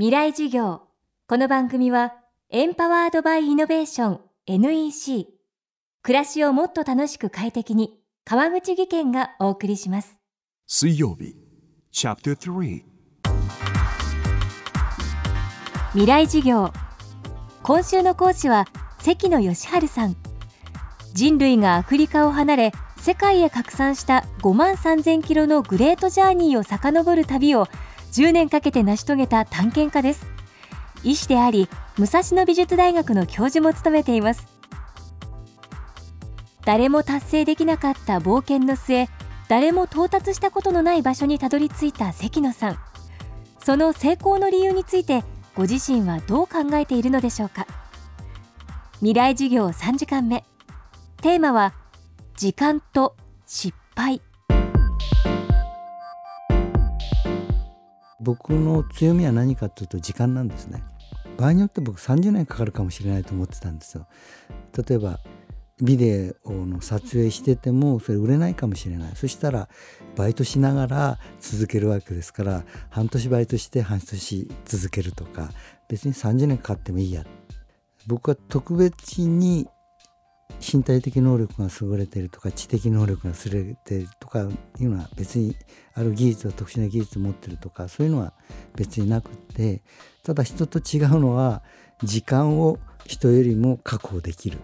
未来授業。この番組はエンパワードバイイノベーション NEC 暮らしをもっと楽しく快適に川口義賢がお送りします。水曜日チャプター3未来授業。今週の講師は関野義晴さん。人類がアフリカを離れ世界へ拡散した5万3000キロのグレートジャーニーを遡る旅を10年かけて成し遂げた探検家です。医師であり武蔵野美術大学の教授も務めています。誰も達成できなかった冒険の末誰も到達したことのない場所にたどり着いた関野さん。その成功の理由についてご自身はどう考えているのでしょうか。未来授業3時間目。テーマは時間と失敗。僕の強みは何かというと時間なんですね。場合によって僕30年かかるかもしれないと思ってたんですよ。例えばビデオの撮影しててもそれ売れないかもしれない。そしたらバイトしながら続けるわけですから半年バイトして半年続けるとか別に30年かかってもいいや。僕は特別に身体的能力が優れてるとか知的能力が優れてるとかいうのは別にある技術は特殊な技術を持ってるとかそういうのは別になくってただ人と違うのは時間を人よりも確保できる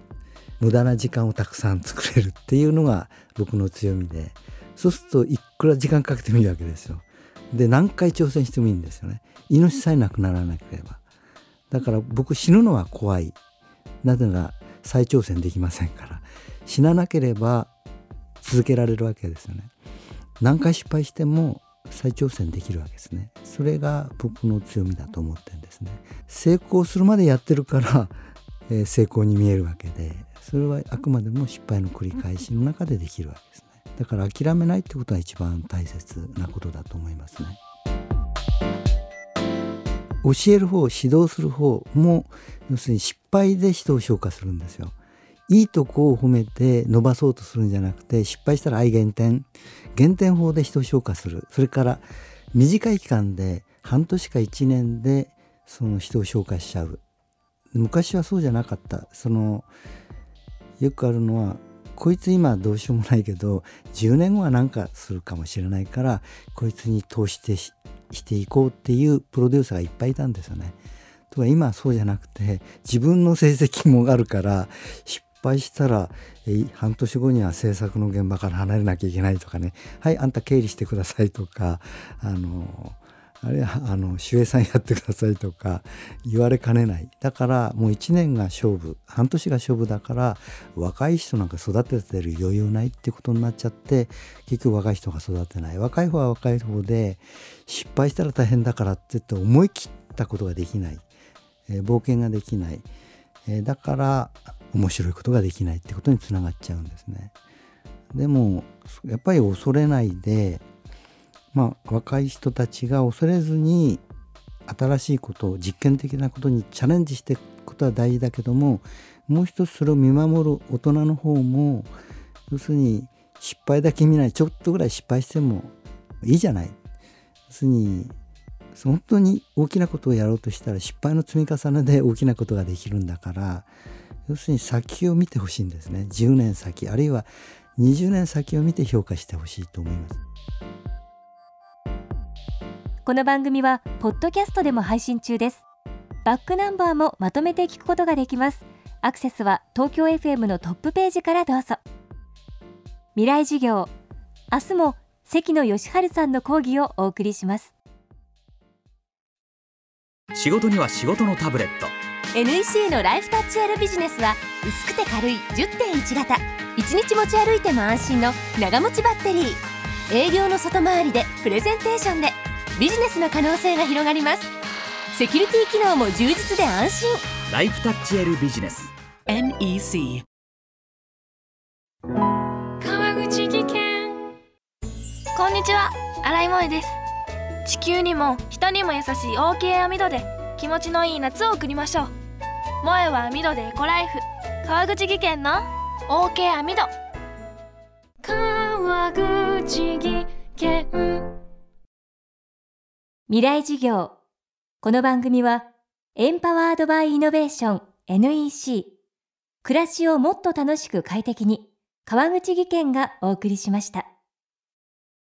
無駄な時間をたくさん作れるっていうのが僕の強みでそうするといくら時間かけてもいいわけですよ。で何回挑戦してもいいんですよね。命さえなくならなければ。だから僕死ぬのは怖い。なぜなら再挑戦できませんから死ななければ続けられるわけですよね。何回失敗しても再挑戦できるわけですね。それが僕の強みだと思ってるんですね。成功するまでやってるからえー、成功に見えるわけでそれはあくまでも失敗の繰り返しの中でできるわけですね。だから諦めないってことは一番大切なことだと思いますね。教える方指導する方も要するに失敗で人を評価するんですよ。いいとこを褒めて伸ばそうとするんじゃなくて失敗したら愛減点。減点法で人を評価する。それから短い期間で半年か1年でその人を評価しちゃう。昔はそうじゃなかった。そのよくあるのはこいつ今どうしようもないけど10年後は何かするかもしれないからこいつに投資してしていこうっていうプロデューサーがいっぱいいたんですよね。とか今はそうじゃなくて自分の成績もあるから失敗したら、え半年後には制作の現場から離れなきゃいけないとかねはいあんた経理してくださいとかあのあれはあの守衛さんやってくださいとか言われかねない。だからもう1年が勝負。半年が勝負だから若い人なんか育ててる余裕ないってことになっちゃって結局若い人が育てない。若い方は若い方で失敗したら大変だからって言って思い切ったことができない。えー、冒険ができない、えー、だから面白いことができないってことにつながっちゃうんですね。でもやっぱり恐れないでまあ若い人たちが恐れずに新しいことを実験的なことにチャレンジしていくことは大事だけどももう一つそれを見守る大人の方も要するに失敗だけ見ないちょっとぐらい失敗してもいいじゃない。要するに本当に大きなことをやろうとしたら失敗の積み重ねで大きなことができるんだから要するに先を見てほしいんですね10年先あるいは20年先を見て評価してほしいと思いますこの番組はポッドキャストでも配信中です。バックナンバーもまとめて聞くことができます。アクセスは東京 FM のトップページからどうぞ。未来授業明日も関野義晴さんの講義をお送りします。仕事には仕事のタブレット。NEC のライフタッチ R ビジネスは薄くて軽い10.1型1日持ち歩いても安心の長持ちバッテリー。営業の外回りでプレゼンテーションでビジネスの可能性が広がります。セキュリティ機能も充実で安心。ライフタッチ L ビジネス。NEC 川口技研。こんにちは。新井萌です。地球にも人にも優しい OK 網戸で気持ちのいい夏を送りましょう。萌えは網戸でエコライフ。川口技研の OK 網戸川口技研未来事業この番組はエンパワードバイイノベーション NEC 暮らしをもっと楽しく快適に川口義賢がお送りしました。